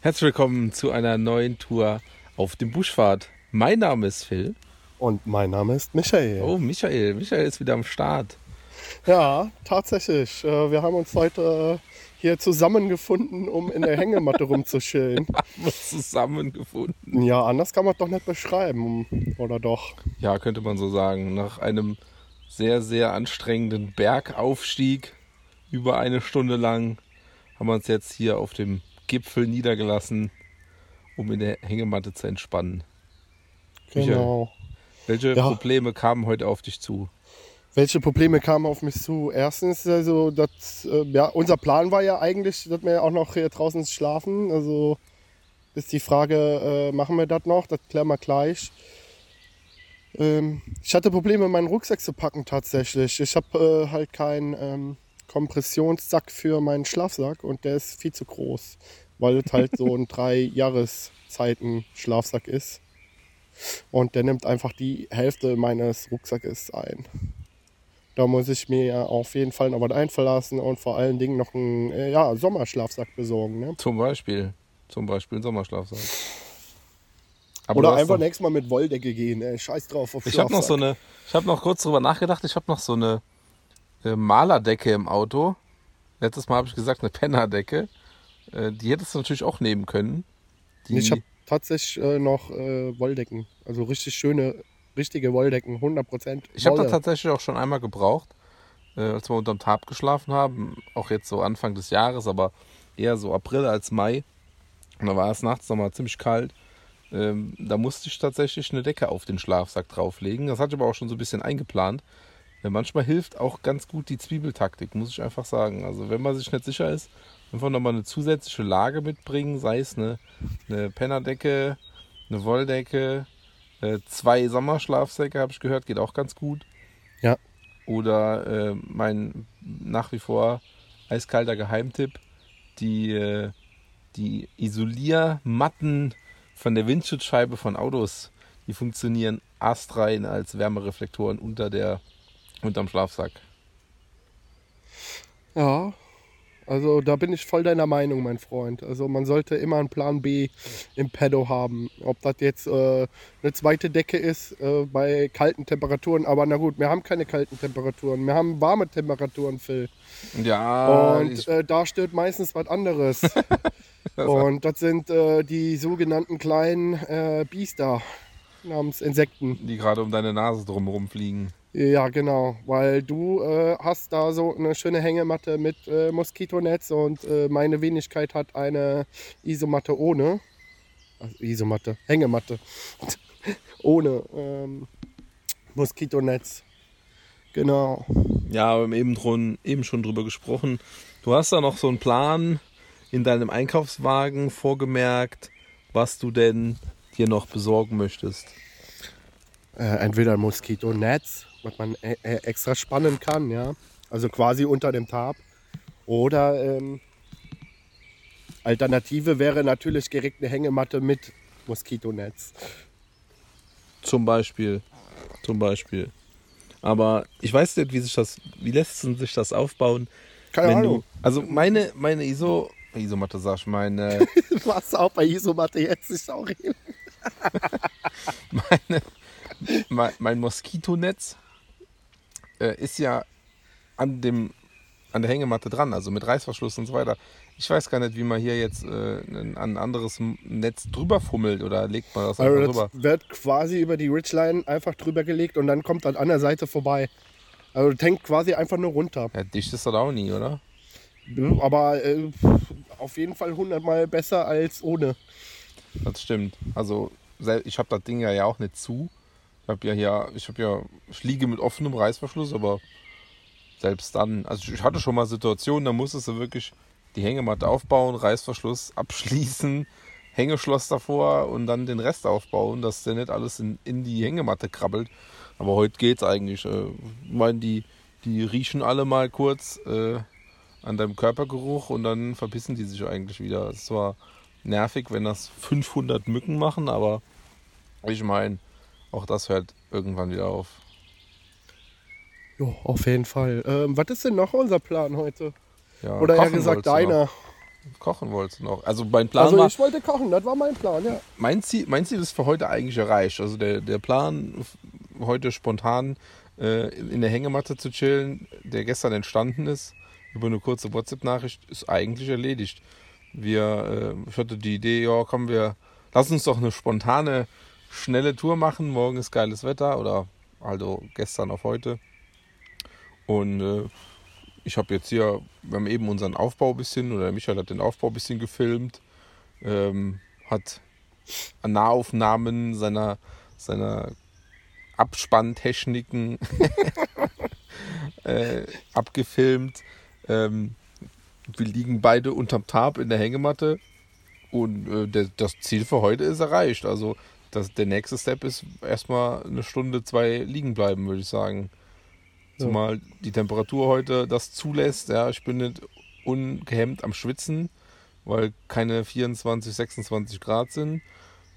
Herzlich willkommen zu einer neuen Tour auf dem Buschfahrt. Mein Name ist Phil. Und mein Name ist Michael. Oh, Michael. Michael ist wieder am Start. Ja, tatsächlich. Äh, Wir haben uns heute hier zusammengefunden, um in der Hängematte rumzuschillen. Haben zusammengefunden. Ja, anders kann man es doch nicht beschreiben, oder doch? Ja, könnte man so sagen. Nach einem sehr, sehr anstrengenden Bergaufstieg über eine Stunde lang haben wir uns jetzt hier auf dem Gipfel niedergelassen, um in der Hängematte zu entspannen. Michael. Genau. Welche Ja. Probleme kamen heute auf dich zu? Welche Probleme kamen auf mich zu? Erstens, also, das, äh, ja, unser Plan war ja eigentlich, dass wir auch noch hier draußen schlafen. Also ist die Frage, äh, machen wir das noch? Das klären wir gleich. Ähm, ich hatte Probleme, meinen Rucksack zu packen tatsächlich. Ich habe äh, halt keinen ähm, Kompressionssack für meinen Schlafsack und der ist viel zu groß, weil es halt so ein drei Jahreszeiten Schlafsack ist. Und der nimmt einfach die Hälfte meines Rucksackes ein. Da muss ich mir auf jeden Fall noch was einfallen lassen und vor allen Dingen noch einen äh, ja, Sommerschlafsack besorgen. Ne? Zum Beispiel. Zum Beispiel ein Sommerschlafsack. Aber Oder einfach nächstes Mal mit Wolldecke gehen. Ey. Scheiß drauf auf Ich habe noch so eine, ich habe noch kurz drüber nachgedacht, ich habe noch so eine Malerdecke im Auto. Letztes Mal habe ich gesagt, eine Pennerdecke. Äh, die hättest du natürlich auch nehmen können. Die, Ich habe tatsächlich äh, noch äh, Wolldecken. Also richtig schöne, richtige Wolldecken. 100% ich habe da Wolle. tatsächlich auch schon einmal gebraucht, äh, als wir unterm Tarp geschlafen haben. Auch jetzt so Anfang des Jahres, aber eher so April als Mai. Und da war es nachts nochmal ziemlich kalt. Ähm, da musste ich tatsächlich eine Decke auf den Schlafsack drauflegen. Das hatte ich aber auch schon so ein bisschen eingeplant. Manchmal hilft auch ganz gut die Zwiebeltaktik, muss ich einfach sagen. Also wenn man sich nicht sicher ist, einfach nochmal eine zusätzliche Lage mitbringen, sei es eine, eine Pennerdecke, eine Wolldecke, äh, zwei Sommerschlafsäcke, habe ich gehört, geht auch ganz gut. Ja. Oder äh, mein nach wie vor eiskalter Geheimtipp, die, äh, die Isoliermatten von der Windschutzscheibe von Autos, die funktionieren astrein als Wärmereflektoren unter der, unterm Schlafsack. Ja, also da bin ich voll deiner Meinung, mein Freund. Also man sollte immer einen Plan B im Pedo haben. Ob das jetzt äh, eine zweite Decke ist äh, bei kalten Temperaturen. Aber na gut, wir haben keine kalten Temperaturen. Wir haben warme Temperaturen, Phil. Ja, Und äh, da stört meistens was anderes. Und das sind äh, die sogenannten kleinen äh, Biester namens Insekten. die gerade um deine Nase drumherum fliegen. Ja, genau, weil du äh, hast da so eine schöne Hängematte mit äh, Moskitonetz und äh, meine Wenigkeit hat eine Isomatte ohne. Also Isomatte, Hängematte. ohne ähm, Moskitonetz. Genau. Ja, wir haben eben, drum, eben schon drüber gesprochen. Du hast da noch so einen Plan in deinem Einkaufswagen vorgemerkt, was du denn dir noch besorgen möchtest. Äh, entweder ein Moskitonetz, was man äh, extra spannen kann, ja. Also quasi unter dem Tarp. Oder ähm, Alternative wäre natürlich direkt eine Hängematte mit Moskitonetz. Zum Beispiel. Zum Beispiel. Aber ich weiß nicht, wie sich das, wie lässt sich das aufbauen, Keine wenn Ahnung. du. Also meine, meine ISO, Isomatte sag ich, meine, Was auch bei Isomatte jetzt ist auch meine, mein, mein Moskitonetz äh, ist ja an dem an der Hängematte dran, also mit Reißverschluss und so weiter. Ich weiß gar nicht, wie man hier jetzt äh, ein, ein anderes Netz drüber fummelt oder legt man das einfach Also drüber. das wird quasi über die Ridgeline einfach drüber gelegt und dann kommt das an der Seite vorbei. Also hängt quasi einfach nur runter. Ja, dicht ist das auch nie, oder? Aber äh, auf jeden Fall hundertmal besser als ohne. Das stimmt. Also ich habe das Ding ja, auch nicht zu. Ich habe ja hier, ich habe ja, ich liege mit offenem Reißverschluss, aber selbst dann, also ich hatte schon mal Situationen, da musstest du wirklich die Hängematte aufbauen, Reißverschluss abschließen, Hängeschloss davor und dann den Rest aufbauen, dass der nicht alles in, in die Hängematte krabbelt. Aber heute geht's eigentlich. Äh, Ich meine, die, die riechen alle mal kurz äh, an deinem Körpergeruch und dann verpissen die sich eigentlich wieder. Es war nervig, wenn das 500 Mücken machen, aber ich meine, auch das hört irgendwann wieder auf. Jo, auf jeden Fall. Ähm, was ist denn noch unser Plan heute? Ja, Oder eher gesagt deiner. Kochen wolltest du noch. Also mein Plan Also war, ich wollte kochen, das war mein Plan, ja. mein Ziel, mein Ziel ist für heute eigentlich erreicht. Also der, der Plan, heute spontan äh, in der Hängematte zu chillen, der gestern entstanden ist, über eine kurze WhatsApp-Nachricht, ist eigentlich erledigt. Wir, äh, ich hatte die Idee, ja, komm, wir lass uns doch eine spontane, schnelle Tour machen. Morgen ist geiles Wetter oder also gestern auf heute. Und äh, ich habe jetzt hier, wir haben eben unseren Aufbau ein bisschen, oder Michael hat den Aufbau ein bisschen gefilmt, ähm, hat Nahaufnahmen seiner, seiner Abspanntechniken äh, abgefilmt. Ähm, wir liegen beide unterm Tarp in der Hängematte und äh, der, das Ziel für heute ist erreicht. Also das, der nächste Step ist erstmal eine Stunde, zwei liegen bleiben, würde ich sagen. Ja. Zumal die Temperatur heute das zulässt. Ja, ich bin nicht ungehemmt am Schwitzen, weil keine 24, 26 Grad sind.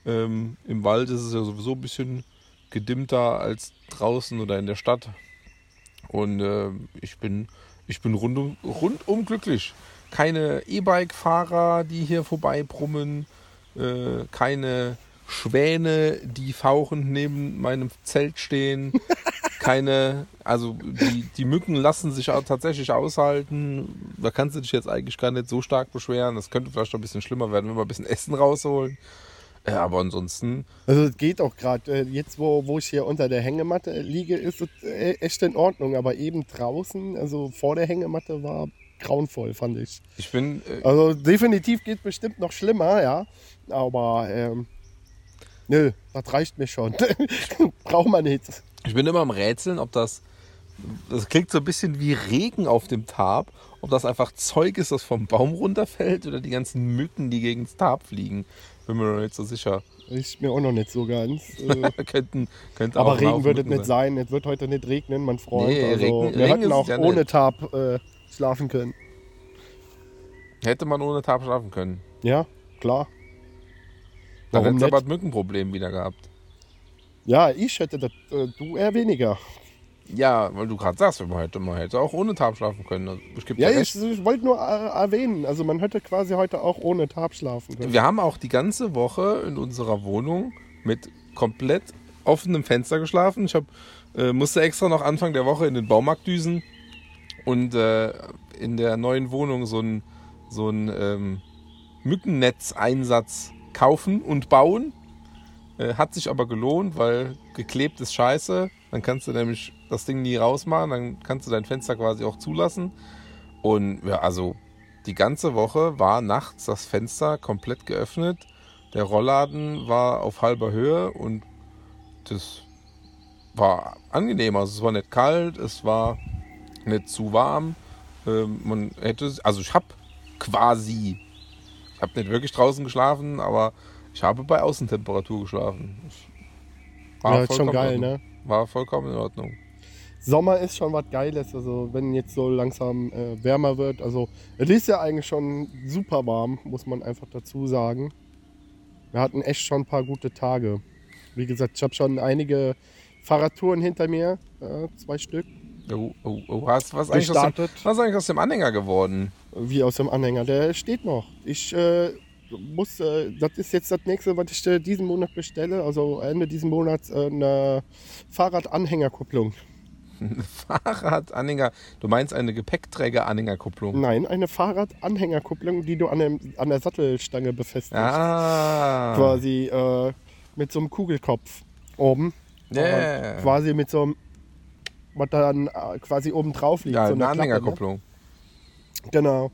Ähm, Im Wald ist es ja sowieso ein bisschen gedimmter als draußen oder in der Stadt. Und äh, ich bin, ich bin rundum, rundum glücklich. Keine E-Bike-Fahrer, die hier vorbeibrummen, äh, keine Schwäne, die fauchend neben meinem Zelt stehen. Keine, also die, die Mücken lassen sich auch tatsächlich aushalten. Da kannst du dich jetzt eigentlich gar nicht so stark beschweren. Das könnte vielleicht noch ein bisschen schlimmer werden, wenn wir ein bisschen Essen rausholen. Äh, aber ansonsten, Also es geht auch gerade. Äh, jetzt, wo, wo ich hier unter der Hängematte liege, ist es äh, echt in Ordnung. Aber eben draußen, also vor der Hängematte, war grauenvoll, fand ich. ich bin, äh, Also definitiv geht bestimmt noch schlimmer, ja. Aber ähm, nö, das reicht mir schon. Braucht man nicht. Ich bin immer am Rätseln, ob das. Das klingt so ein bisschen wie Regen auf dem Tarp. Ob das einfach Zeug ist, das vom Baum runterfällt oder die ganzen Mücken, die gegen das Tarp fliegen. Bin mir noch nicht so sicher. Ist mir auch noch nicht so ganz. Äh, könnten, könnte auch aber Regen wird es nicht sein. Es wird heute nicht regnen, mein Freund. Nee, also, Regen- wir Regen hätten auch ja ohne nicht. Tarp äh, schlafen können. Hätte man ohne Tarp schlafen können. Ja, klar. Dann hätte es aber ein Mückenproblem wieder gehabt. Ja, ich hätte das, äh, du eher weniger. Ja, weil du gerade sagst, man hätte, man hätte auch ohne Tarp schlafen können. Also, Ja, ich, ich wollte nur äh, erwähnen, also man hätte quasi heute auch ohne Tarp schlafen können. Wir haben auch die ganze Woche in unserer Wohnung mit komplett offenem Fenster geschlafen. Ich hab, äh, musste extra noch Anfang der Woche in den Baumarkt düsen und äh, in der neuen Wohnung so ein, so ein ähm, Mückennetzeinsatz kaufen und bauen. Äh, hat sich aber gelohnt, weil geklebt ist scheiße. Dann kannst du nämlich das Ding nie rausmachen, dann kannst du dein Fenster quasi auch zulassen. Und ja, also die ganze Woche war nachts das Fenster komplett geöffnet. Der Rollladen war auf halber Höhe und das war angenehm. Also es war nicht kalt, es war nicht zu warm. Ähm, man hätte, also ich habe quasi, ich habe nicht wirklich draußen geschlafen, aber ich habe bei Außentemperatur geschlafen. Es ja, ist schon geil, ne? War vollkommen in Ordnung. Sommer ist schon was Geiles, also wenn jetzt so langsam äh, wärmer wird. Also es ist ja eigentlich schon super warm, muss man einfach dazu sagen. Wir hatten echt schon ein paar gute Tage. Wie gesagt, ich habe schon einige Fahrradtouren hinter mir, äh, zwei Stück, Oh, oh, oh. Was, was, eigentlich dem, was ist eigentlich aus dem Anhänger geworden? Wie aus dem Anhänger. Der steht noch. Ich äh, muss, äh, das ist jetzt das nächste, was ich äh, diesen Monat bestelle. Also Ende diesen Monats äh, eine Fahrradanhängerkupplung. Fahrradanhänger. Du meinst eine Gepäckträger-Anhängerkupplung? Nein, eine Fahrradanhängerkupplung, die du an, dem, an der Sattelstange befestigst. Ah. Quasi äh, mit so einem Kugelkopf oben. Yeah. Quasi mit so einem, was dann äh, quasi oben drauf liegt. Ja, so eine Klappe, ne? Anhängerkupplung. Genau.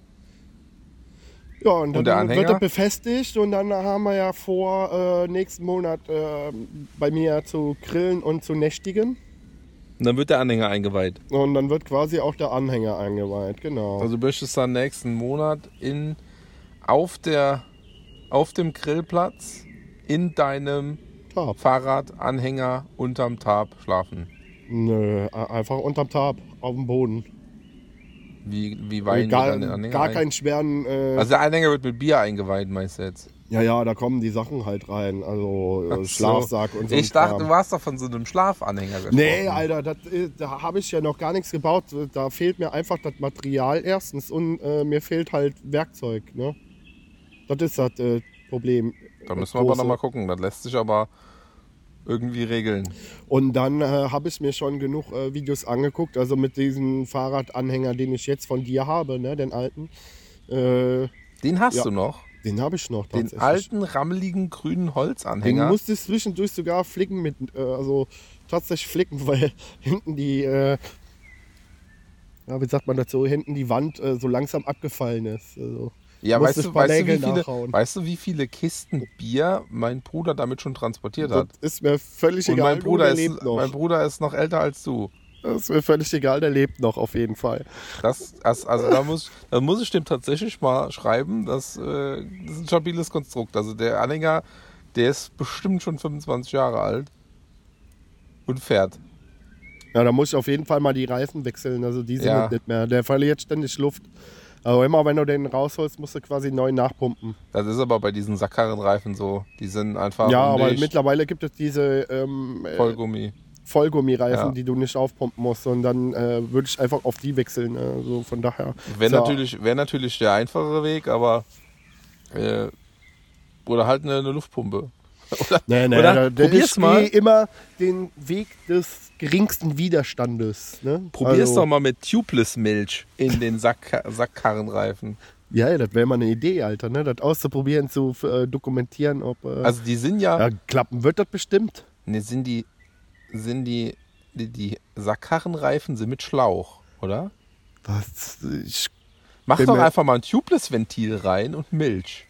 Ja, und dann Und der wird er befestigt und dann haben wir ja vor, äh, nächsten Monat äh, bei mir zu grillen und zu nächtigen. Und dann wird der Anhänger eingeweiht. Und dann wird quasi auch der Anhänger eingeweiht, genau. Also du möchtest dann nächsten Monat in, auf, der, auf dem Grillplatz in deinem Tarp. Fahrradanhänger unterm Tarp schlafen. Nö, einfach unterm Tarp, auf dem Boden. Wie, wie weihen wir gar dann den Anhänger gar ein? keinen schweren. Äh, Also der Anhänger wird mit Bier eingeweiht, meinst du jetzt? Ja, ja, da kommen die Sachen halt rein. Also äh, so. Schlafsack und so. Ich dachte, Kram. du warst doch von so einem Schlafanhänger gesprochen. Nee, Alter, das, äh, da habe ich ja noch gar nichts gebaut. Da fehlt mir einfach das Material erstens und äh, mir fehlt halt Werkzeug. Ne? Das ist das äh, Problem. Da müssen wir aber nochmal gucken. Das lässt sich aber irgendwie regeln. Und dann äh, habe ich mir schon genug äh, Videos angeguckt, also mit diesem Fahrradanhänger, den ich jetzt von dir habe, ne, den alten. Äh, Den hast Ja. du noch. den habe ich noch Den alten, rammeligen, grünen Den Holzanhänger. musste ich zwischendurch sogar flicken mit, äh, also tatsächlich flicken, weil hinten die, äh, ja, wie sagt man dazu, hinten die Wand äh, so langsam abgefallen ist. Also, ja, weißt du, weißt, du, wie viele, weißt du, wie viele Kisten Bier mein Bruder damit schon transportiert das hat? ist mir völlig Und egal. mein Bruder, der ist, noch. mein Bruder ist noch älter als du. Das ist mir völlig egal, der lebt noch auf jeden Fall. Das, das, also da muss, da muss ich dem tatsächlich mal schreiben, dass, äh, das ist ein stabiles Konstrukt. Also der Anhänger, der ist bestimmt schon 25 Jahre alt und fährt. Ja, da muss ich auf jeden Fall mal die Reifen wechseln. Also die sind Ja. nicht mehr. Der verliert ständig Luft. Aber immer wenn du den rausholst, musst du quasi neu nachpumpen. Das ist aber bei diesen Sackkarrenreifen so. Die sind einfach ja, aber mittlerweile gibt es diese ähm, äh, Vollgummi. Vollgummireifen, Ja. die du nicht aufpumpen musst. Und dann äh, würde ich einfach auf die wechseln. Ne? Also von daher. Wäre So. natürlich, wär natürlich der einfachere Weg, aber äh, oder halt eine, eine Luftpumpe. Oder, Nee, nee, oder da probier's ich mal. gehe immer den Weg des geringsten Widerstandes. Ne? Probier's also, doch mal mit Tubeless-Milch in den Sack, Sackkarrenreifen. Ja, ja, das wäre mal eine Idee, Alter. Ne? Das auszuprobieren, zu äh, dokumentieren, ob. Äh, Also die sind ja, ja, klappen wird das bestimmt. ne, sind die, sind die, die, die Sackkarrenreifen sind mit Schlauch, oder? Was, ich Mach doch mir- einfach mal ein Tubeless-Ventil rein und Milch.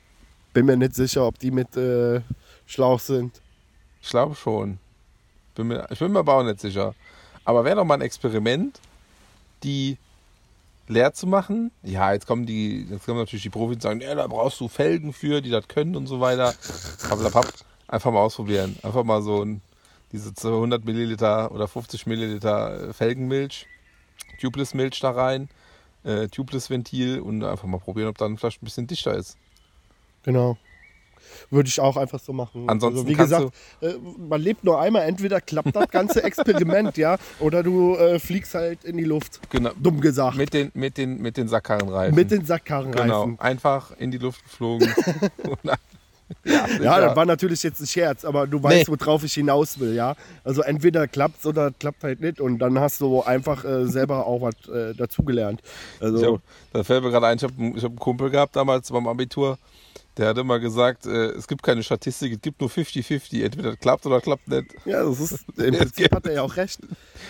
bin mir nicht sicher, ob die mit äh, Schlauch sind. Ich glaube schon. Bin mir, ich bin mir aber auch nicht sicher. Aber wäre doch mal ein Experiment, die leer zu machen. Ja, jetzt kommen die, jetzt kommen natürlich die Profis und sagen, ja, da brauchst du Felgen für, die das können und so weiter. Blablabla. Einfach mal ausprobieren. Einfach mal so ein, diese 200 Milliliter oder 50 Milliliter Felgenmilch, Tubeless-Milch da rein, äh, Tubeless-Ventil und einfach mal probieren, ob dann vielleicht ein bisschen dichter ist. Genau. Würde ich auch einfach so machen. Ansonsten also, wie gesagt, äh, man lebt nur einmal. Entweder klappt das ganze Experiment, ja, oder du äh, fliegst halt in die Luft. Genau. Dumm gesagt. Mit den, mit den, mit den Sackkarrenreifen. Mit den Sackkarrenreifen. Genau, einfach in die Luft geflogen. Ja, Ja, das war natürlich jetzt ein Scherz, aber du weißt, Nee. worauf ich hinaus will, ja. Also entweder klappt's oder klappt halt nicht und dann hast du einfach äh, selber auch was äh, dazugelernt. Also hab, da fällt mir gerade ein, ich habe hab einen Kumpel gehabt damals beim Abitur, der hat immer gesagt, äh, es gibt keine Statistik, es gibt nur 50-50, entweder klappt oder klappt nicht. ja, das ist im Prinzip hat er ja auch recht.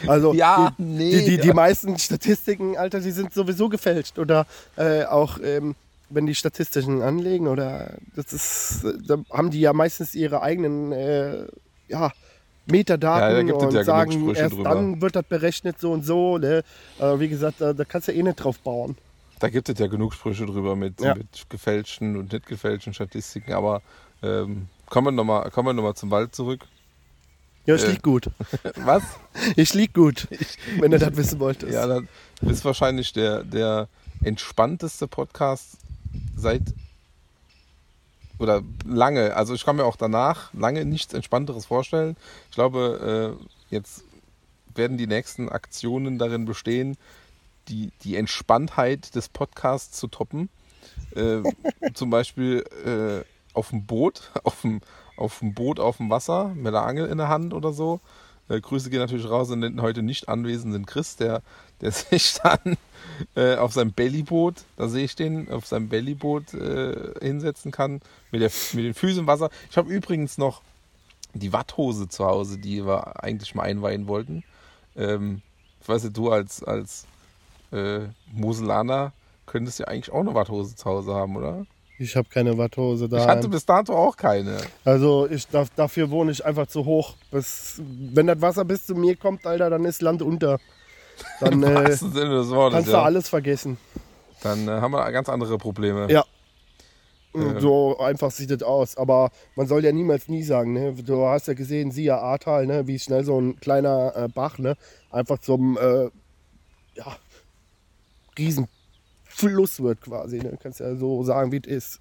Also Ja, die, nee, die, die, die ja. meisten Statistiken, Alter, die sind sowieso gefälscht oder äh, auch ähm, wenn die Statistischen anlegen oder das ist, äh, da haben die ja meistens ihre eigenen äh, ja, Metadaten Ja, da gibt es und ja sagen, erst drüber. dann wird das berechnet so und so. Ne? Äh, wie gesagt, da, da kannst du eh nicht drauf bauen. Da gibt es ja genug Sprüche drüber mit, Ja. mit gefälschten und nicht gefälschten Statistiken, aber ähm, kommen wir nochmal kommen wir noch mal zum Wald zurück. Ja, ich Äh. lieg gut. Was? Ich lieg gut, wenn du das wissen wolltest. Ja, das ist wahrscheinlich der, der entspannteste Podcast seit oder lange. Also ich kann mir auch danach lange nichts Entspannteres vorstellen. Ich glaube, äh, jetzt werden die nächsten Aktionen darin bestehen, die, die Entspanntheit des Podcasts zu toppen. Äh, zum Beispiel äh, auf dem Boot, auf dem, auf dem Boot auf dem Wasser mit der Angel in der Hand oder so. Äh, Grüße gehen natürlich raus an den heute nicht anwesenden Chris, der, der sich dann äh, auf seinem Bellyboot, da sehe ich den, auf seinem Bellyboot äh, hinsetzen kann, mit, der, mit den Füßen im Wasser. Ich habe übrigens noch die Watthose zu Hause, die wir eigentlich mal einweihen wollten. Ähm, ich weiß nicht, du als, als äh, Moselaner könntest ja eigentlich auch eine Watthose zu Hause haben, oder? Ich habe keine Watthose da. Ich hatte bis dato auch keine. Also ich dafür wohne ich einfach zu hoch. Bis, wenn das Wasser bis zu mir kommt, Alter, dann ist Land unter. Dann äh, kannst du Ja. alles vergessen. Dann äh, haben wir ganz andere Probleme. Ja. Äh. So einfach sieht das aus. Aber man soll ja niemals nie sagen. Ne? Du hast ja gesehen, siehe Ahrtal, ne? wie schnell so ein kleiner äh, Bach ne? einfach zum äh, ja, Riesenfluss wird quasi. Ne? Kannst ja so sagen, wie es ist.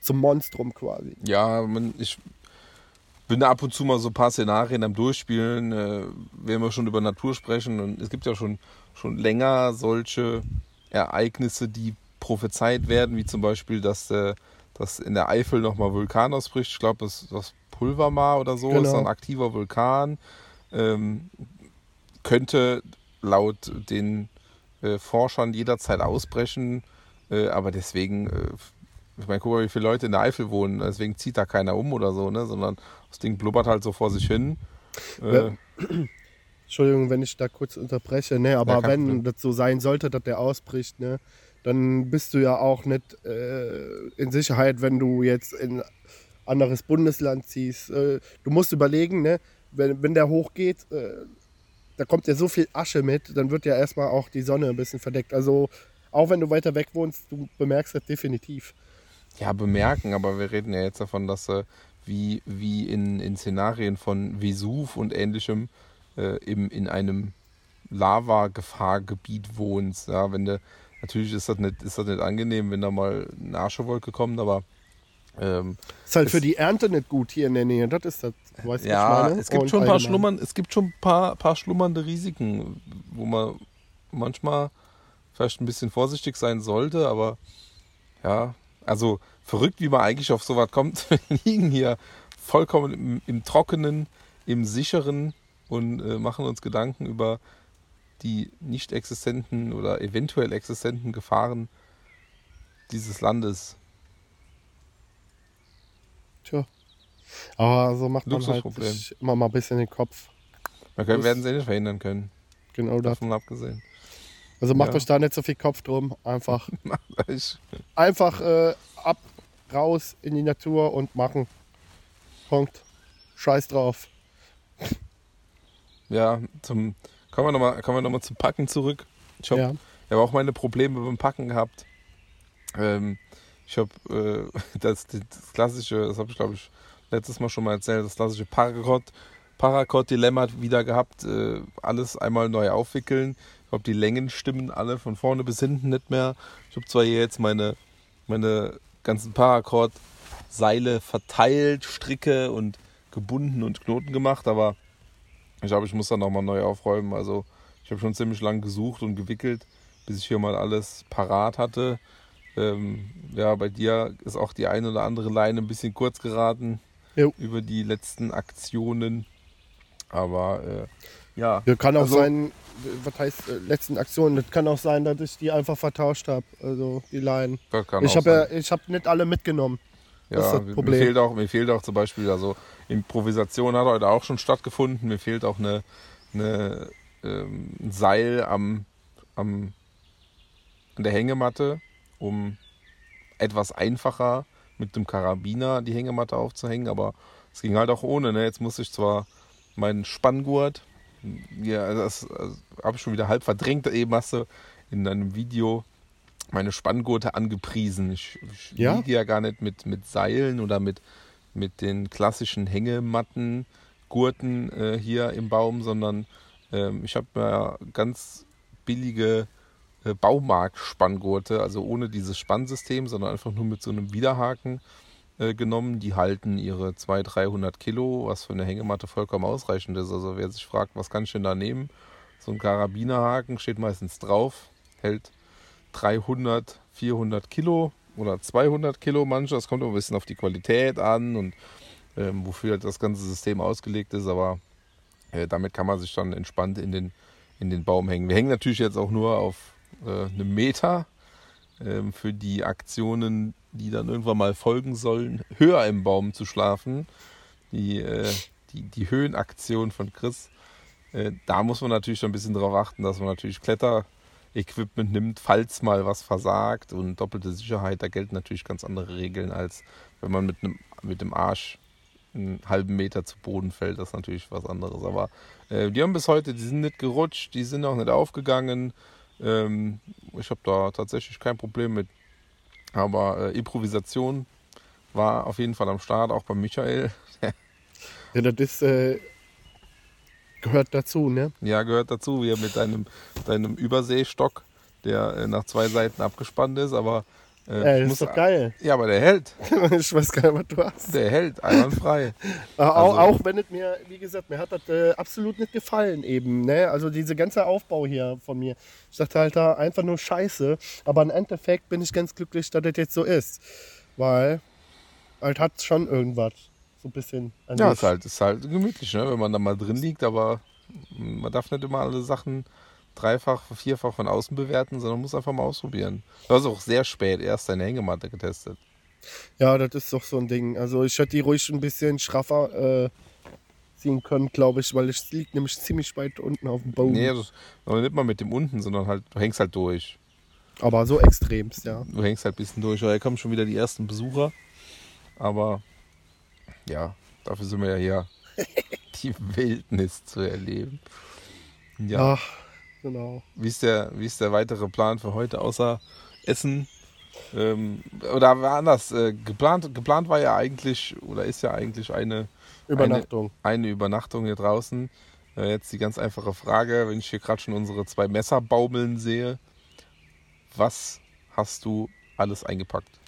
zum Monstrum quasi. Ja, man, ich bin da ab und zu mal so ein paar Szenarien am Durchspielen, äh, wenn wir schon über Natur sprechen. Und es gibt ja schon, schon länger solche Ereignisse, die prophezeit werden, wie zum Beispiel, dass, äh, dass in der Eifel nochmal Vulkan ausbricht. Ich glaube, das, das Pulvermar oder so Genau. ist ein aktiver Vulkan. Ähm, könnte laut den äh, Forschern jederzeit ausbrechen. Äh, aber deswegen, äh, ich meine, guck mal, wie viele Leute in der Eifel wohnen. Deswegen zieht da keiner um oder so, ne? sondern das Ding blubbert halt so vor sich hin. Äh. Entschuldigung, wenn ich da kurz unterbreche, ne, aber Ja, wenn das so sein sollte, dass der ausbricht, ne, dann bist du ja auch nicht äh, in Sicherheit, wenn du jetzt in ein anderes Bundesland ziehst. Äh, du musst überlegen, ne, wenn, wenn der hochgeht, äh, da kommt ja so viel Asche mit, dann wird ja erstmal auch die Sonne ein bisschen verdeckt. Also auch wenn du weiter weg wohnst, du bemerkst das definitiv. Ja, bemerken, aber wir reden ja jetzt davon, dass äh, wie, wie in, in Szenarien von Vesuv und ähnlichem äh, im, in einem Lava-Gefahrgebiet wohnst. Ja, wenn du, natürlich ist das, nicht, ist das nicht angenehm, wenn da mal eine Aschewolke kommt, aber ähm, Ist halt Es- für die Ernte nicht gut hier in der Nähe, das ist das, weißt du, ja, es gibt Und schon ein paar schlummern, es gibt schon ein paar, paar schlummernde Risiken, wo man manchmal vielleicht ein bisschen vorsichtig sein sollte, aber ja, also verrückt, wie man eigentlich auf sowas kommt. Wir liegen hier vollkommen im, im Trockenen, im Sicheren und äh, machen uns Gedanken über die nicht existenten oder eventuell existenten Gefahren dieses Landes. Tja. Aber so macht man halt immer mal ein bisschen den Kopf. Wir können, werden sie nicht verhindern können, Genau das. davon abgesehen. Also macht Ja. euch da nicht so viel Kopf drum. Einfach, einfach äh, ab, raus in die Natur und machen. Punkt. Scheiß drauf. Ja, zum, kommen wir nochmal kommen wir noch mal zum Packen zurück. Ich habe Ja. hab auch meine Probleme beim Packen gehabt. Ähm, ich habe äh, das, das klassische, das habe ich glaube ich letztes Mal schon mal erzählt, das klassische Paracot, Paracot-Dilemma wieder gehabt. Äh, alles einmal neu aufwickeln. Ich glaube, die Längen stimmen alle von vorne bis hinten nicht mehr. Ich habe zwar hier jetzt meine, meine ganzen Paracord-Seile verteilt, Stricke und gebunden und Knoten gemacht, aber ich glaube, ich muss dann nochmal neu aufräumen. Also ich habe schon ziemlich lang gesucht und gewickelt, bis ich hier mal alles parat hatte. Ähm, ja, bei dir ist auch die eine oder andere Leine ein bisschen kurz geraten Jo. über die letzten Aktionen. Aber äh, ja, Ja, kann auch Also- sein, was heißt äh, letzten Aktionen, das kann auch sein, dass ich die einfach vertauscht habe. Also die Leinen. das kann Ich habe ja, ich habe nicht alle mitgenommen. Ja, Das ist das mir- Problem. Mir fehlt, auch, mir fehlt auch zum Beispiel, also Improvisation hat heute auch schon stattgefunden. Mir fehlt auch eine, eine ähm, ein Seil am, am, an der Hängematte, um etwas einfacher mit dem Karabiner die Hängematte aufzuhängen, aber es ging halt auch ohne. Ne? Jetzt muss ich zwar meinen Spanngurt, ja, das, das habe ich schon wieder halb verdrängt, eben hast du in einem Video meine Spanngurte angepriesen. Ich, ich Ja? liege ja gar nicht mit, mit Seilen oder mit, mit den klassischen Hängematten, Gurten äh, hier im Baum, sondern ähm, ich habe mir ganz billige äh, Baumarkt-Spanngurte, also ohne dieses Spannsystem, sondern einfach nur mit so einem Widerhaken äh, genommen. Die halten ihre 200, 300 Kilo, was für eine Hängematte vollkommen ausreichend ist. Also wer sich fragt, was kann ich denn da nehmen? So ein Karabinerhaken steht meistens drauf, hält 300, 400 Kilo oder 200 Kilo manche. Das kommt auch ein bisschen auf die Qualität an und ähm, wofür das ganze System ausgelegt ist. Aber äh, damit kann man sich dann entspannt in den, in den Baum hängen. Wir hängen natürlich jetzt auch nur auf äh, einem Meter ähm, für die Aktionen, die dann irgendwann mal folgen sollen, höher im Baum zu schlafen. Die, äh, die, die Höhenaktion von Chris. Äh, da muss man natürlich schon ein bisschen darauf achten, dass man natürlich Kletterequipment nimmt, falls mal was versagt und doppelte Sicherheit. Da gelten natürlich ganz andere Regeln, als wenn man mit, einem, mit dem Arsch einen halben Meter zu Boden fällt. Das ist natürlich was anderes. Aber äh, die haben bis heute, die sind nicht gerutscht, die sind auch nicht aufgegangen. Ähm, ich habe da tatsächlich kein Problem mit. Aber äh, Improvisation war auf jeden Fall am Start, auch bei Michael. Ja, das ist, äh, gehört dazu, ne? Ja, gehört dazu, wie er mit deinem, deinem Überseestock, der äh, nach zwei Seiten abgespannt ist, aber Äh, Ey, ist doch geil. Ja, aber der hält. ich weiß gar nicht, was du hast. Der hält, einwandfrei. Äh, auch, Also- auch wenn es mir, wie gesagt, mir hat das äh, absolut nicht gefallen eben. Ne? Also diese ganze Aufbau hier von mir. Ich dachte halt da einfach nur scheiße. Aber im Endeffekt bin ich ganz glücklich, dass das jetzt so ist. Weil halt hat schon irgendwas. So ein bisschen. an Ja, ist halt, ist halt gemütlich, ne? wenn man da mal drin liegt, aber man darf nicht immer alle Sachen dreifach, vierfach von außen bewerten, sondern muss einfach mal ausprobieren. Du hast auch sehr spät erst deine Hängematte getestet. Ja, das ist doch so ein Ding. Also ich hätte die ruhig ein bisschen schraffer äh, ziehen können, glaube ich, weil es liegt nämlich ziemlich weit unten auf dem Boden. Nee, das, aber nicht mal mit dem unten, sondern halt, du hängst halt durch. Aber so extremst, ja. Du hängst halt ein bisschen durch. Da kommen schon wieder die ersten Besucher. Aber ja, dafür sind wir ja hier, die Wildnis zu erleben. Ja, Ach, genau. wie ist, der, wie ist der weitere Plan für heute, außer Essen? Ähm, oder war anders, äh, geplant, geplant war ja eigentlich, oder ist ja eigentlich eine, Übernachtung. eine Übernachtung hier draußen. Äh, jetzt die ganz einfache Frage, wenn ich hier gerade schon unsere zwei Messer baumeln sehe, was hast du alles eingepackt?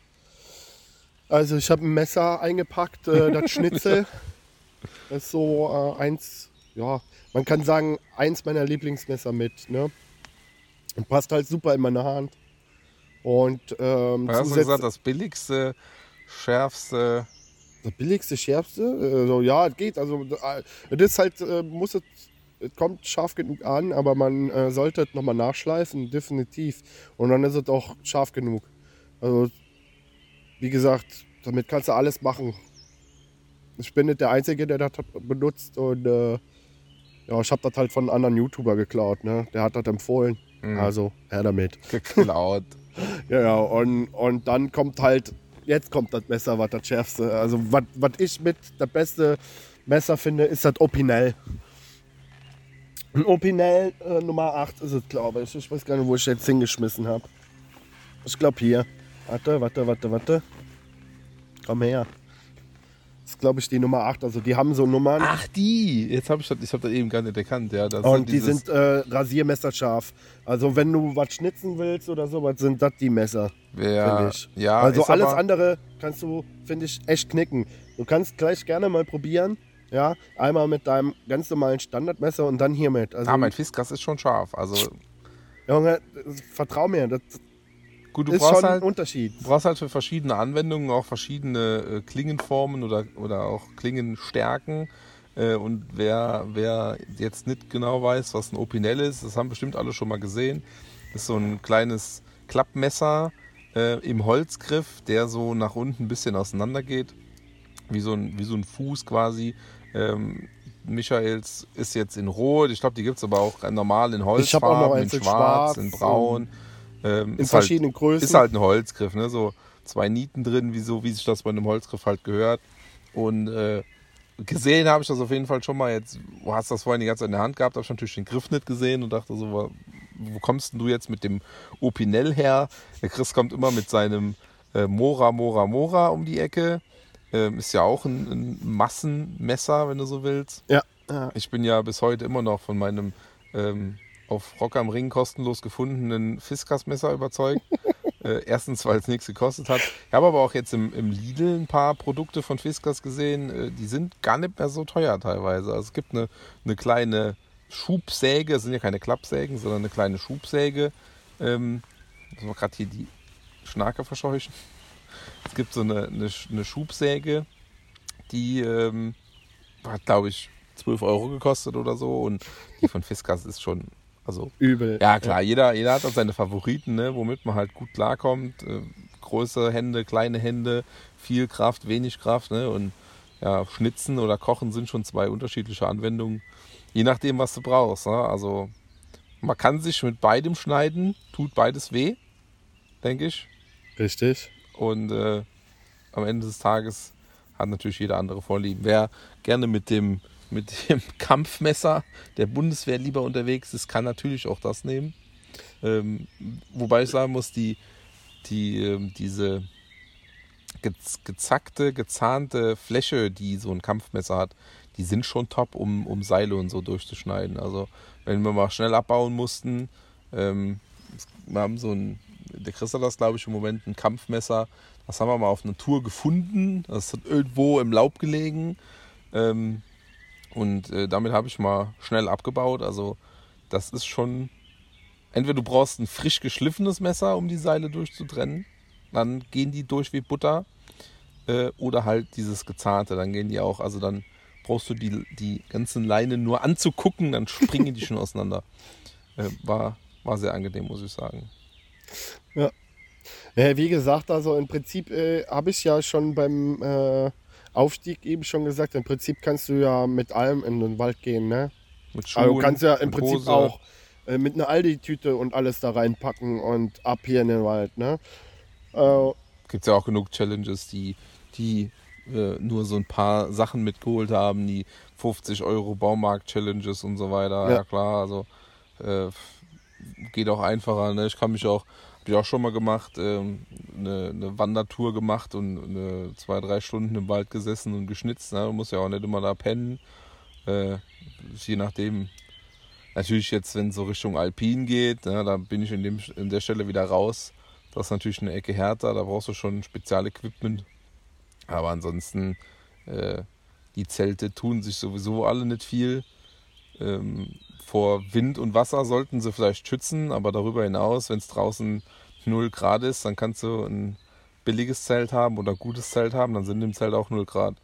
Also ich habe ein Messer eingepackt, äh, das Schnitzel. Das ist so äh, eins, ja, man kann sagen, eins meiner Lieblingsmesser mit. Ne? Und passt halt super in meine Hand. Und ähm, hast du gesagt, das billigste, schärfste. Das billigste, schärfste? Äh, so, ja, es geht. Also, äh, das ist halt, äh, muss es, es kommt scharf genug an, aber man äh, sollte es nochmal nachschleifen, definitiv. Und dann ist es auch scharf genug. Also, wie gesagt, damit kannst du alles machen. Ich bin nicht der Einzige, der das benutzt und äh, ja, ich habe das halt von einem anderen YouTuber geklaut, ne? Der hat das empfohlen. Mhm. Also, her damit. geklaut. Ja, ja, und, und dann kommt halt, jetzt kommt das Messer, was das schärfste. Also, was ich mit das beste Messer finde, ist das Opinel. Ein Opinel äh, Nummer 8 ist es, glaube ich. Ich weiß gar nicht, wo ich jetzt hingeschmissen habe. Ich glaube hier. Warte, warte, warte, warte. Komm her. Ist, glaube ich, die Nummer 8. Also, die haben so Nummern. Ach, die! Jetzt habe ich das, ich hab das eben gar nicht erkannt. Ja, und die sind äh, rasiermesserscharf. Also, wenn du was schnitzen willst oder sowas, sind das die Messer. ja, ja, also alles andere kannst du, finde ich, echt knicken. Du kannst gleich gerne mal probieren. Ja, einmal mit deinem ganz normalen Standardmesser und dann hiermit. Also, Ah, mein Fiskas ist schon scharf. Also Junge, vertrau mir, das gut, du ist brauchst schon halt, ein Unterschied. du brauchst halt für verschiedene Anwendungen auch verschiedene äh, Klingenformen oder, oder auch Klingenstärken. Äh, und wer, wer jetzt nicht genau weiß, was ein Opinel ist, das haben bestimmt alle schon mal gesehen. Das ist so ein kleines Klappmesser äh, im Holzgriff, der so nach unten ein bisschen auseinander geht. Wie so ein, wie so ein Fuß quasi. Ähm, Michaels ist jetzt in Rot. Ich glaube, die gibt es aber auch normal in Ich hab auch noch Holzfarben, in eins in Schwarz, Schwarz in Braun. Ähm, In halt- verschiedenen Größen. ist halt ein Holzgriff, ne? So zwei Nieten drin, wie, so, wie sich das bei einem Holzgriff halt gehört. Und äh, gesehen habe ich das auf jeden Fall schon mal jetzt. Du hast das vorhin die ganze Zeit in der Hand gehabt, habe ich natürlich den Griff nicht gesehen und dachte so, wo, wo kommst denn du jetzt mit dem Opinel her? Der Chris kommt immer mit seinem äh, Mora, Mora, Mora um die Ecke. Ähm, ist ja auch ein, ein Massenmesser, wenn du so willst. ja, ja. Ich bin ja bis heute immer noch von meinem ähm, auf Rock am Ring kostenlos gefundenen Fiskas-Messer überzeugt. äh, erstens, weil es nichts gekostet hat. Ich habe aber auch jetzt im, im Lidl ein paar Produkte von Fiskas gesehen. Äh, die sind gar nicht mehr so teuer teilweise. Also es gibt eine, eine kleine Schubsäge. Es sind ja keine Klappsägen, sondern eine kleine Schubsäge. Ähm, müssen wir gerade hier die Schnarke verscheuchen. Es gibt so eine, eine, eine Schubsäge, die ähm, hat, glaube ich, 12 Euro gekostet oder so. Und die von Fiskas ist schon, also Übel. ja, klar, jeder, jeder hat auch seine Favoriten, ne, womit man halt gut klarkommt. Äh, große Hände, kleine Hände, viel Kraft, wenig Kraft. Ne, und ja, Schnitzen oder Kochen sind schon zwei unterschiedliche Anwendungen. Je nachdem, was du brauchst. Ne? Also man kann sich mit beidem schneiden, tut beides weh, denke ich. Richtig. Und äh, am Ende des Tages hat natürlich jeder andere Vorlieben. Wer gerne mit dem, mit dem Kampfmesser der Bundeswehr lieber unterwegs ist, kann natürlich auch das nehmen. Ähm, wobei ich sagen muss, die, die, ähm, diese gez- gezackte, gezahnte Fläche, die so ein Kampfmesser hat, die sind schon top, um, um Seile und so durchzuschneiden. Also wenn wir mal schnell abbauen mussten, ähm, wir haben so ein der Chris hat das, glaube ich, im Moment ein Kampfmesser. Das haben wir mal auf einer Tour gefunden. Das hat irgendwo im Laub gelegen. Ähm, und äh, damit habe ich mal schnell abgebaut. Also das ist schon. Entweder du brauchst ein frisch geschliffenes Messer, um die Seile durchzutrennen. Dann gehen die durch wie Butter. Äh, oder halt dieses gezahnte. Dann gehen die auch. Also dann brauchst du die, die ganzen Leinen nur anzugucken, dann springen die schon auseinander. Äh, war, war sehr angenehm, muss ich sagen. Ja. wie gesagt, also im Prinzip äh, habe ich ja schon beim äh, Aufstieg eben schon gesagt, im Prinzip kannst du ja mit allem in den Wald gehen, ne? Mit Schuhen, also du kannst ja im Prinzip Hose. auch äh, mit einer Aldi-Tüte und alles da reinpacken und ab hier in den Wald, ne? Äh, Gibt ja auch genug Challenges, die, die äh, nur so ein paar Sachen mitgeholt haben, die 50 Euro Baumarkt-Challenges und so weiter. Ja, ja klar, also äh, geht auch einfacher. Ne? Ich kann mich auch, habe ich auch schon mal gemacht, ähm, eine, eine, Wandertour gemacht und eine, zwei, drei Stunden im Wald gesessen und geschnitzt. Ne? Du musst ja auch nicht immer da pennen. Äh, je nachdem. Natürlich jetzt, wenn es so Richtung Alpin geht, ne, da bin ich in, dem, in der Stelle wieder raus. Das ist natürlich eine Ecke härter, da brauchst du schon Spezialequipment. Aber ansonsten, äh, die Zelte tun sich sowieso alle nicht viel. Ähm, vor Wind und Wasser sollten sie vielleicht schützen, aber darüber hinaus, wenn es draußen 0 Grad ist, dann kannst du ein billiges Zelt haben oder gutes Zelt haben, dann sind im Zelt auch 0 Grad.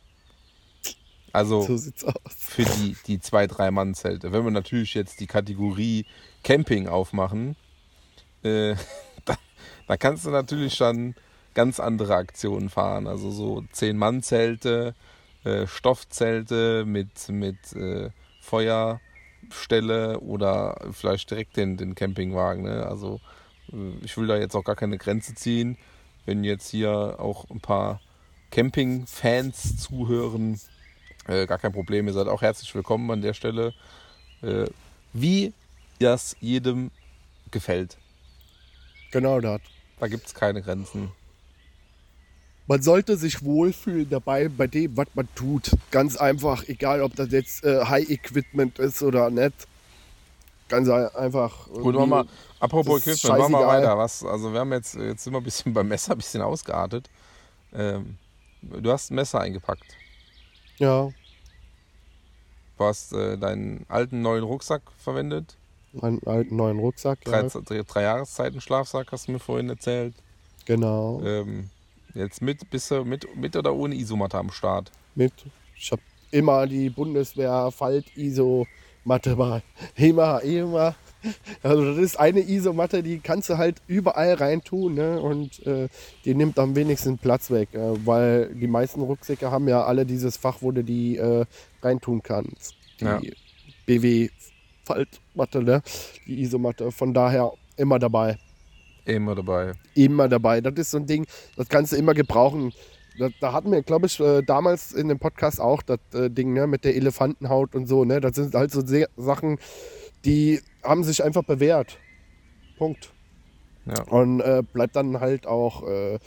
Also so für die, die zwei, drei Mann-Zelte. Wenn wir natürlich jetzt die Kategorie Camping aufmachen, äh, da, da, kannst du natürlich schon ganz andere Aktionen fahren. Also so zehn Mann-Zelte, äh, Stoffzelte mit, mit äh, Feuer Stelle oder vielleicht direkt den, den Campingwagen. Ne? Also äh, ich will da jetzt auch gar keine Grenze ziehen. Wenn jetzt hier auch ein paar Camping-Fans zuhören, äh, gar kein Problem. Ihr seid auch herzlich willkommen an der Stelle. Äh, wie das jedem gefällt. Genau das. Da gibt es keine Grenzen man sollte sich wohlfühlen dabei bei dem, was man tut. Ganz einfach, egal ob das jetzt äh, High Equipment ist oder nicht. Ganz einfach. Gut, wir, apropos Equipment, machen wir weiter. Was, also wir haben jetzt, jetzt sind wir ein bisschen beim Messer ein bisschen ausgeartet. Ähm, du hast ein Messer eingepackt. Ja. Du hast äh, deinen alten neuen Rucksack verwendet. Meinen alten neuen Rucksack, drei, ja. Drei, drei Jahreszeiten Schlafsack hast du mir vorhin erzählt. Genau. Ähm, Jetzt mit, bist du mit, mit oder ohne Isomatte am Start? Mit. Ich habe immer die Bundeswehr Falt-Isomatte bei. Immer, immer. Also das ist eine Isomatte, die kannst du halt überall reintun ne? und äh, die nimmt am wenigsten Platz weg, äh, weil die meisten Rucksäcke haben ja alle dieses Fach, wo du die äh, reintun kannst. Die ja. BW Faltmatte, ne? die Isomatte. Von daher immer dabei. Immer dabei. Immer dabei. Das ist so ein Ding, das kannst du immer gebrauchen. Da, da hatten wir, glaube ich, äh, damals in dem Podcast auch das äh, Ding ne, mit der Elefantenhaut und so. Ne? Das sind halt so Sachen, die haben sich einfach bewährt. Punkt. Ja. Und äh, bleibt dann halt auch äh,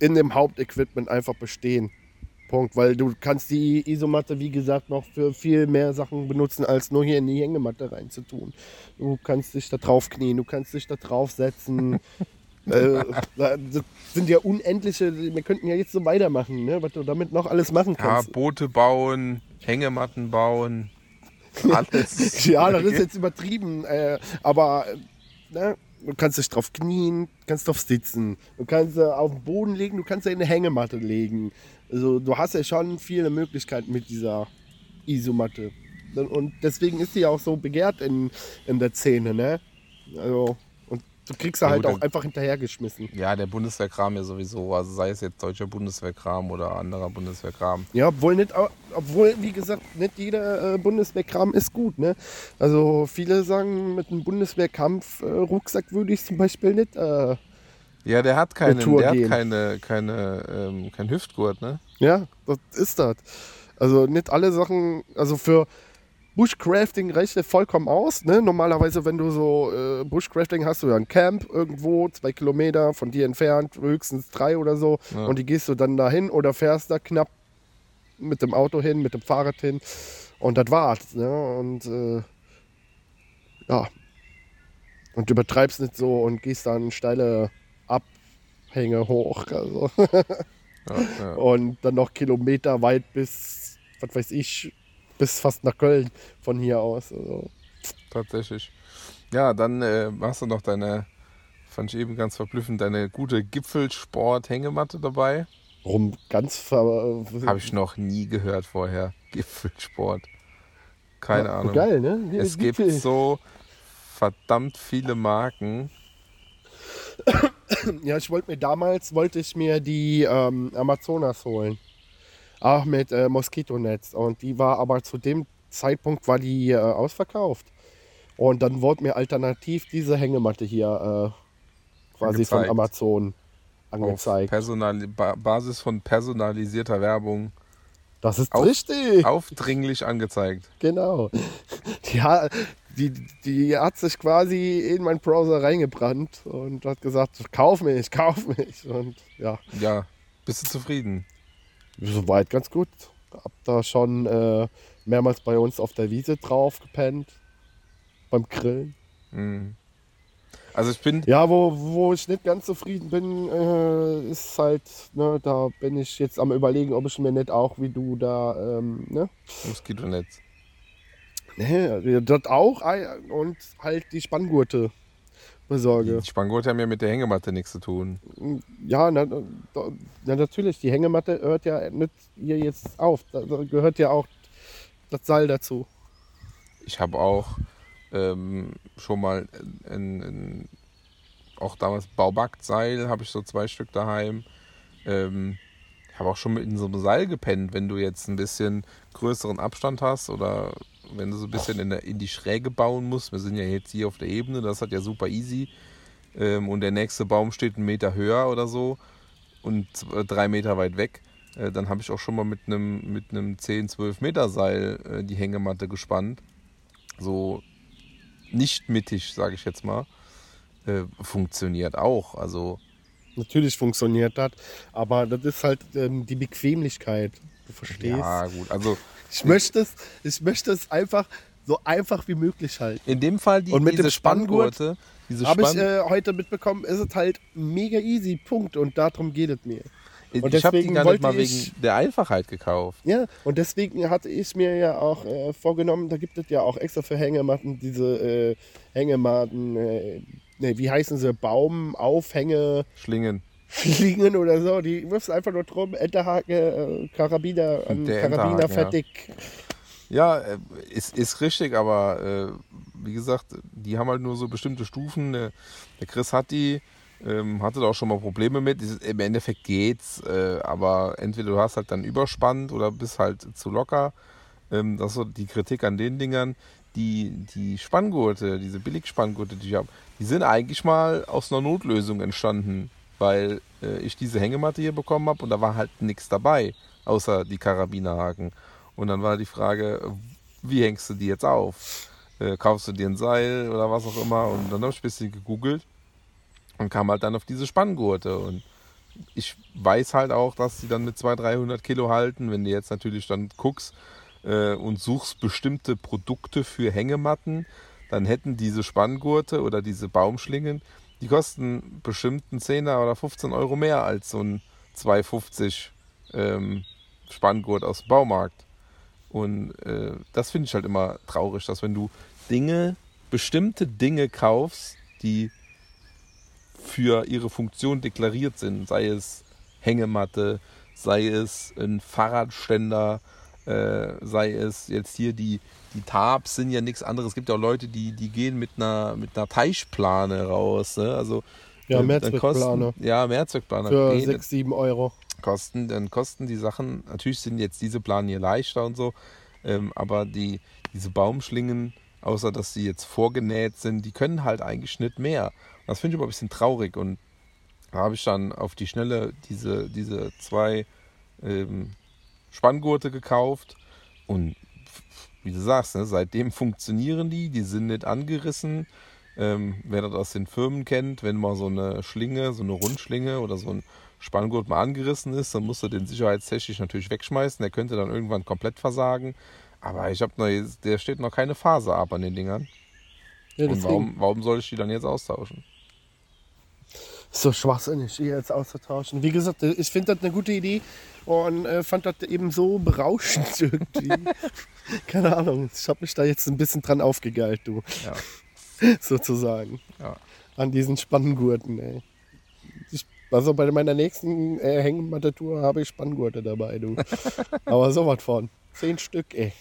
in dem Hauptequipment einfach bestehen. Punkt, weil du kannst die Isomatte, wie gesagt, noch für viel mehr Sachen benutzen, als nur hier in die Hängematte reinzutun. Du kannst dich da drauf knien, du kannst dich da drauf setzen. äh, das sind ja unendliche, wir könnten ja jetzt so weitermachen, ne? was du damit noch alles machen kannst. Ja, Boote bauen, Hängematten bauen, alles. ja, das ist jetzt übertrieben, äh, aber ne? du kannst dich drauf knien, kannst drauf sitzen, du kannst äh, auf den Boden legen, du kannst in eine Hängematte legen. Also du hast ja schon viele Möglichkeiten mit dieser Isomatte. Und deswegen ist sie ja auch so begehrt in, in der Szene, ne? Also, und du kriegst sie ja, halt auch einfach hinterhergeschmissen. Ja, der Bundeswehrkram ja sowieso, also sei es jetzt deutscher Bundeswehrkram oder anderer Bundeswehrkram. Ja, obwohl nicht, obwohl, wie gesagt, nicht jeder äh, Bundeswehrkram ist gut, ne? Also viele sagen, mit einem Bundeswehrkampf-Rucksack äh, würde ich zum Beispiel nicht äh, ja, der hat, keine, der hat keine, keine, ähm, kein Hüftgurt, ne? Ja, das ist das. Also nicht alle Sachen, also für Bushcrafting reicht das vollkommen aus. Ne? Normalerweise, wenn du so äh, Bushcrafting hast, du ja ein Camp irgendwo, zwei Kilometer von dir entfernt, höchstens drei oder so. Ja. Und die gehst du dann dahin oder fährst da knapp mit dem Auto hin, mit dem Fahrrad hin. Und das war's. Ne? Und äh, ja, Und übertreibst nicht so und gehst dann steile Abhänge hoch. Also. Ja, ja. Und dann noch Kilometer weit bis, was weiß ich, bis fast nach Köln von hier aus. Also. Tatsächlich. Ja, dann äh, hast du noch deine, fand ich eben ganz verblüffend, deine gute Gipfelsport-Hängematte dabei. Rum ganz ver Habe ich noch nie gehört vorher. Gipfelsport. Keine Ja, Ahnung. Geil, ne? Die Es gibt Gipfel. so verdammt viele Marken. Ja, ich wollte mir damals wollte ich mir die ähm, Amazonas holen. Auch mit äh, Moskitonetz. Und die war aber zu dem Zeitpunkt war die äh, ausverkauft. Und dann wurde mir alternativ diese Hängematte hier äh, quasi von Angezeigt. Amazon Auf angezeigt. Personali ba Basis von personalisierter Werbung Das ist Auf- richtig. aufdringlich angezeigt. Genau. Die, ha- die, die hat sich quasi in meinen Browser reingebrannt und hat gesagt, kauf mich, kauf mich. Und ja, Ja, bist du zufrieden? soweit ganz gut. Hab da schon äh, mehrmals bei uns auf der Wiese drauf gepennt. Beim Grillen. Mhm. Also ich bin, Ja, wo, wo ich nicht ganz zufrieden bin, äh, ist halt, ne, da bin ich jetzt am überlegen, ob ich mir nicht auch wie du da, ähm, ne, Moskitonetz. Ne, das auch ei- und halt die Spanngurte besorge. Die Spanngurte haben ja mit der Hängematte nichts zu tun. Ja, na, na, natürlich, die Hängematte hört ja nicht hier jetzt auf. Da, gehört ja auch das Seil dazu. Ich habe auch ähm, schon mal ein, ein, auch damals Baubackseil, habe ich so zwei Stück daheim. Ähm, ich habe auch schon mit in so einem Seil gepennt, wenn du jetzt ein bisschen größeren Abstand hast oder wenn du so ein bisschen in, der, in die Schräge bauen musst. Wir sind ja jetzt hier auf der Ebene, das hat ja super easy. Ähm, und der nächste Baum steht einen Meter höher oder so und drei Meter weit weg. Äh, dann habe ich auch schon mal mit einem mit einem 10, 12 Meter Seil äh, die Hängematte gespannt. So nicht mittig, sage ich jetzt mal. Äh, funktioniert auch. Also Natürlich funktioniert das, aber das ist halt ähm, die Bequemlichkeit. Du verstehst? ja gut. Also Ich, möchte es, ich möchte es einfach so einfach wie möglich halten. in dem Fall die, Und mit diese dem Spanngurt Spanngurte, diese Habe ich Spann äh, heute mitbekommen, ist es halt mega easy, Punkt. Und darum geht es mir. und ich habe die gar nicht mal ich- wegen der Einfachheit gekauft. Ja, und deswegen hatte ich mir ja auch äh, vorgenommen, da gibt es ja auch extra für Hängematten diese äh, Hängematten, äh, ne, wie heißen sie, Baum, Aufhänge, Schlingen. Fliegen oder so. Die wirfst einfach nur drum, Enterhake, äh, Karabiner, an Der Karabiner Enterhaken, ja. fertig. Ja, äh, ist, ist richtig, aber äh, wie gesagt, die haben halt nur so bestimmte Stufen. Der, der Chris hat die, ähm, hatte da auch schon mal Probleme mit. Im Endeffekt geht's, äh, aber entweder du hast halt dann überspannt oder bist halt zu locker. Ähm, das ist so die Kritik an den Dingern. Die, die Spanngurte, diese Billigspanngurte, die ich habe, die sind eigentlich mal aus einer Notlösung entstanden, weil äh, ich diese Hängematte hier bekommen habe und da war halt nichts dabei, außer die Karabinerhaken. Und dann war die Frage, wie hängst du die jetzt auf? Äh, kaufst du dir ein Seil oder was auch immer? Und dann habe ich ein bisschen gegoogelt und kam halt dann auf diese Spanngurte. Und ich weiß halt auch, dass die dann mit 200, 300 Kilo halten. Wenn du jetzt natürlich dann guckst äh, und suchst bestimmte Produkte für Hängematten, dann hätten diese Spanngurte oder diese Baumschlingen, die kosten bestimmt einen 10er oder 15 Euro mehr als so ein 250 ähm, Spanngurt aus dem Baumarkt. Und äh, das finde ich halt immer traurig, dass wenn du Dinge, bestimmte Dinge kaufst, die für ihre Funktion deklariert sind, sei es Hängematte, sei es ein Fahrradständer, äh, sei es jetzt hier die, die Tabs sind ja nichts anderes. Es gibt ja auch Leute, die, die gehen mit einer, mit einer Teichplane raus. Ne? Also, Ja, ähm, Mehrzweckplane. kosten- Ja, Mehrzweckplane. Für Okay, 6, 7 Euro. kosten, dann kosten die Sachen, natürlich sind jetzt diese Planen hier leichter und so, ähm, aber die, diese Baumschlingen, außer dass sie jetzt vorgenäht sind, die können halt eigentlich nicht mehr. Das finde ich aber ein bisschen traurig und da habe ich dann auf die Schnelle diese, diese zwei ähm, Spanngurte gekauft und wie du sagst, ne, seitdem funktionieren die, die sind nicht angerissen. Ähm, wer das aus den Firmen kennt, wenn mal so eine Schlinge, so eine Rundschlinge oder so ein Spanngurt mal angerissen ist, dann musst du den sicherheitstechnisch natürlich wegschmeißen. Der könnte dann irgendwann komplett versagen. Aber ich habe noch, der steht noch keine Phase ab an den Dingern. Ja, Und warum, warum soll ich die dann jetzt austauschen? So schwachsinnig, die jetzt auszutauschen. Wie gesagt, ich finde das eine gute Idee und äh, fand das eben so berauschend irgendwie. Keine Ahnung, ich habe mich da jetzt ein bisschen dran aufgegeilt, du, Ja. sozusagen. Ja. An diesen Spanngurten, ey. Ich, also bei meiner nächsten äh, Hängematte-Tour habe ich Spanngurte dabei, du. Aber sowas von. Zehn Stück, ey.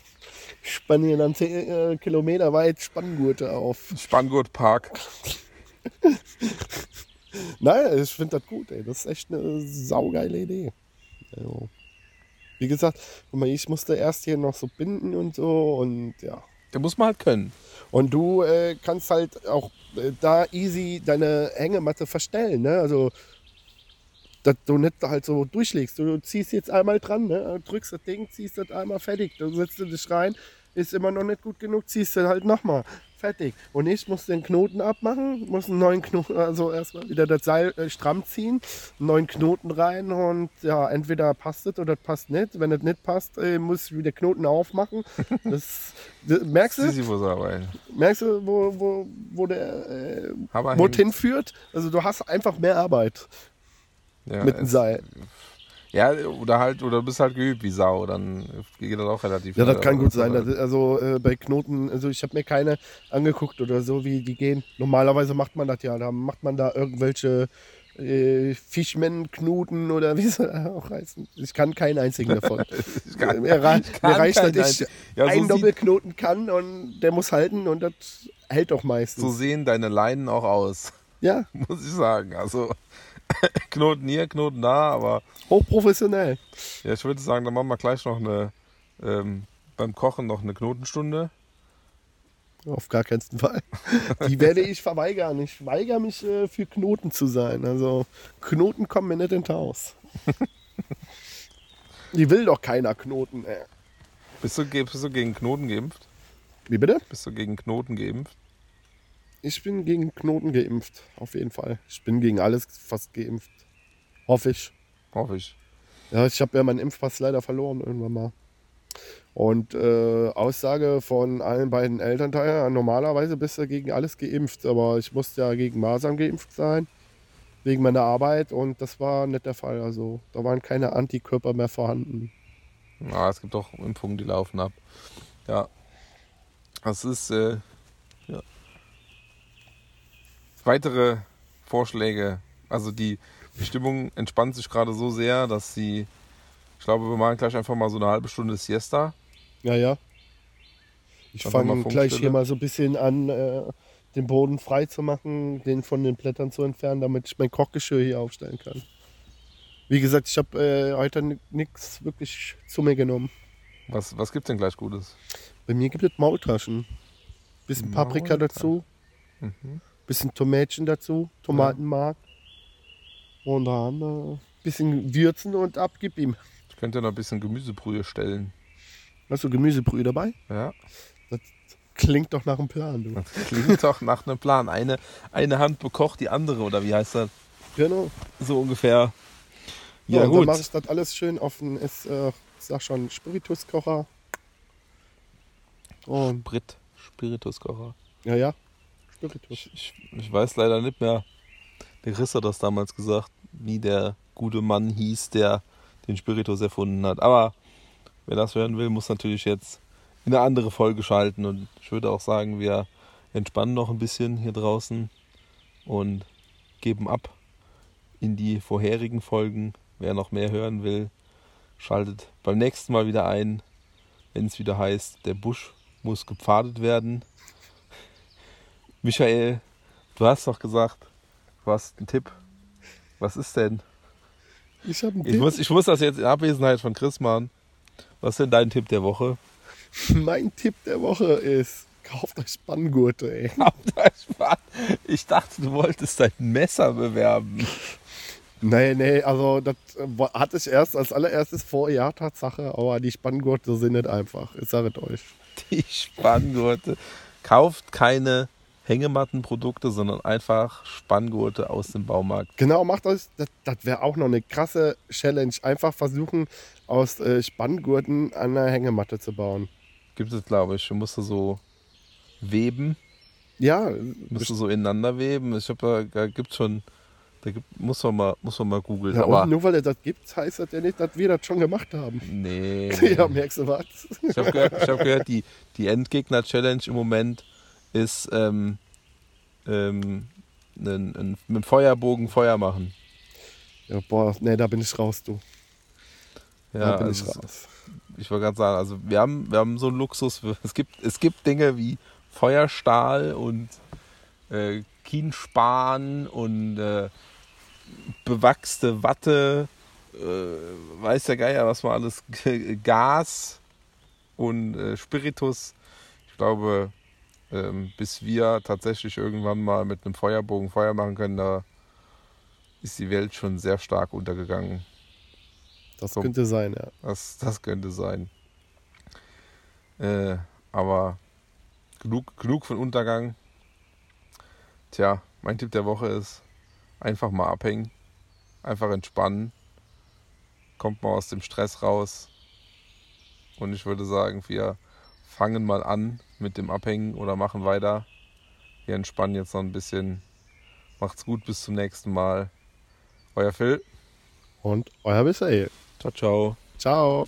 Ich spanne hier dann zehn äh, Kilometer weit Spanngurte auf. Spanngurtpark. Nein, ich finde das gut, ey. Das ist echt eine saugeile Idee. Also, wie gesagt, ich musste erst hier noch so binden und so und ja. Da muss man halt können. Und du äh, kannst halt auch äh, da easy deine Hängematte verstellen, ne? Also, dass du nicht halt so durchlegst. Du ziehst jetzt einmal dran, ne? drückst das Ding, ziehst das einmal fertig. Du setzt du dich rein, ist immer noch nicht gut genug, ziehst du halt nochmal. Fertig. Und ich muss den Knoten abmachen, muss einen neuen Knoten, also erstmal wieder das Seil äh, stramm ziehen, einen neuen Knoten rein und ja, entweder passt es oder passt nicht. Wenn es nicht passt, äh, muss ich wieder Knoten aufmachen. Das, das merkst du? Merkst du, wo, wo, wo der äh, Aber wo hin- es hinführt? Also du hast einfach mehr Arbeit Ja, mit dem Seil. Ja, oder halt, oder du bist halt geübt wie Sau, dann geht das auch relativ Ja, das kann gut sein. Das, also äh, bei Knoten, also ich habe mir keine angeguckt oder so, wie die gehen. Normalerweise macht man das ja. Da macht man da irgendwelche äh, Fischman-Knoten oder wie sie auch heißen. Ich kann keinen einzigen davon. Ich kann- mir, rei- ich kann mir reicht, dass ich. Ja, so einen Doppelknoten kann und der muss halten und das hält doch meistens. So sehen deine Leinen auch aus, ja, muss ich sagen. Also Knoten hier, Knoten da, aber hochprofessionell. ja, ich würde sagen, dann machen wir gleich noch eine ähm, beim Kochen noch eine Knotenstunde. Auf gar keinen Fall. Die werde ich verweigern. Ich weigere mich äh, für Knoten zu sein. Also Knoten kommen mir nicht ins Haus. Die will doch keiner Knoten. Ey. Bist du, bist du gegen Knoten geimpft? Wie bitte? Bist du gegen Knoten geimpft? Ich bin gegen Knoten geimpft. Auf jeden Fall. Ich bin gegen alles fast geimpft. Hoffe ich. Hoffe ich. Ja, ich habe ja meinen Impfpass leider verloren irgendwann mal. Und äh, Aussage von allen beiden Elternteilen, normalerweise bist du gegen alles geimpft, aber ich musste ja gegen Masern geimpft sein, wegen meiner Arbeit und das war nicht der Fall. Also da waren keine Antikörper mehr vorhanden. Ja, es gibt auch Impfungen, die laufen ab. Ja. Das ist äh. Weitere Vorschläge. Also die, Stimmung entspannt sich gerade so sehr, dass sie. Ich glaube, wir machen gleich einfach mal so eine halbe Stunde Siesta. Ja, ja. Ich fange gleich hier mal so ein bisschen an, äh, den Boden frei zu machen, den von den Blättern zu entfernen, damit ich mein Kochgeschirr hier aufstellen kann. Wie gesagt, ich habe äh, heute nichts wirklich zu mir genommen. Was, was gibt's denn gleich Gutes? Bei mir gibt es Maultaschen. Bisschen Paprika Maultaschen. dazu, Mhm. Bisschen Tomätchen dazu, Tomatenmark. Und dann äh, bisschen würzen und ab, gib ihm. Ich könnte noch ein bisschen Gemüsebrühe stellen. Hast du Gemüsebrühe dabei? Ja, Klingt doch nach einem Plan, du. das klingt doch nach einem Plan. Eine, eine Hand bekocht die andere, oder wie heißt das? Genau. So ungefähr. Ja, Ja, und dann gut. mache ich das alles schön auf den, ist, äh, ich sag schon, Spirituskocher. Und, Brit, Spirituskocher. ja, ja, Spiritus. Ich, ich, ich weiß leider nicht mehr. Der Chris hat das damals gesagt, wie der gute Mann hieß, der den Spiritus erfunden hat. Aber wer das hören will, muss natürlich jetzt in eine andere Folge schalten. Und ich würde auch sagen, wir entspannen noch ein bisschen hier draußen und geben ab in die vorherigen Folgen. Wer noch mehr hören will, schaltet beim nächsten Mal wieder ein, wenn es wieder heißt, der Busch muss gepfadet werden. Michael, du hast doch gesagt, du hast einen Tipp. Was ist denn? Ich habe einen Ich Tipp. muss, ich muss das jetzt in Abwesenheit von Chris machen. Was ist denn dein Tipp der Woche? Mein Tipp der Woche ist, kauft euch Spanngurte, ey. Ich dachte, du wolltest dein Messer bewerben. Nee, nee, also das äh, hatte ich erst als allererstes vor, ja, Tatsache, aber die Spanngurte sind nicht einfach, ich sage es euch. Die Spanngurte. Kauft keine Hängemattenprodukte, sondern einfach Spanngurte aus dem Baumarkt. Genau, macht euch, das, das wäre auch noch eine krasse Challenge, einfach versuchen, aus äh, Spanngurten eine Hängematte zu bauen. Gibt es, glaube ich. Du musst so weben Ja, Musst du so ineinander weben. Ich habe da, da gibt schon, da gibt, muss man mal, muss man mal googeln. ja aber nur weil er das gibt, heißt das ja nicht, dass wir das schon gemacht haben. nee. ja, merkst du was? Ich habe gehört, ich hab gehört, die, die Endgegner-Challenge im Moment ist ähm, ähm, ein, ein, mit dem Feuerbogen Feuer machen. Ja, boah, nee, da bin ich raus, du. Da Ja, bin also, ich raus. ich wollte gerade sagen, also wir haben, wir haben so einen Luxus. Es gibt, es gibt Dinge wie Feuerstahl und äh, Kienspan und äh, bewachste Watte, äh, weiß der Geier, was man alles, Gas und äh, Spiritus. Ich glaube, bis wir tatsächlich irgendwann mal mit einem Feuerbogen Feuer machen können, da ist die Welt schon sehr stark untergegangen. Das so. könnte sein, ja. Das, das könnte sein. Äh, aber genug, genug von Untergang. Tja, mein Tipp der Woche ist einfach mal abhängen, einfach entspannen, kommt mal aus dem Stress raus. Und ich würde sagen, wir fangen mal an mit dem Abhängen oder machen weiter. Wir entspannen jetzt noch ein bisschen. Macht's gut, bis zum nächsten Mal. Euer Phil. Und euer Michael. Ciao, ciao. Ciao.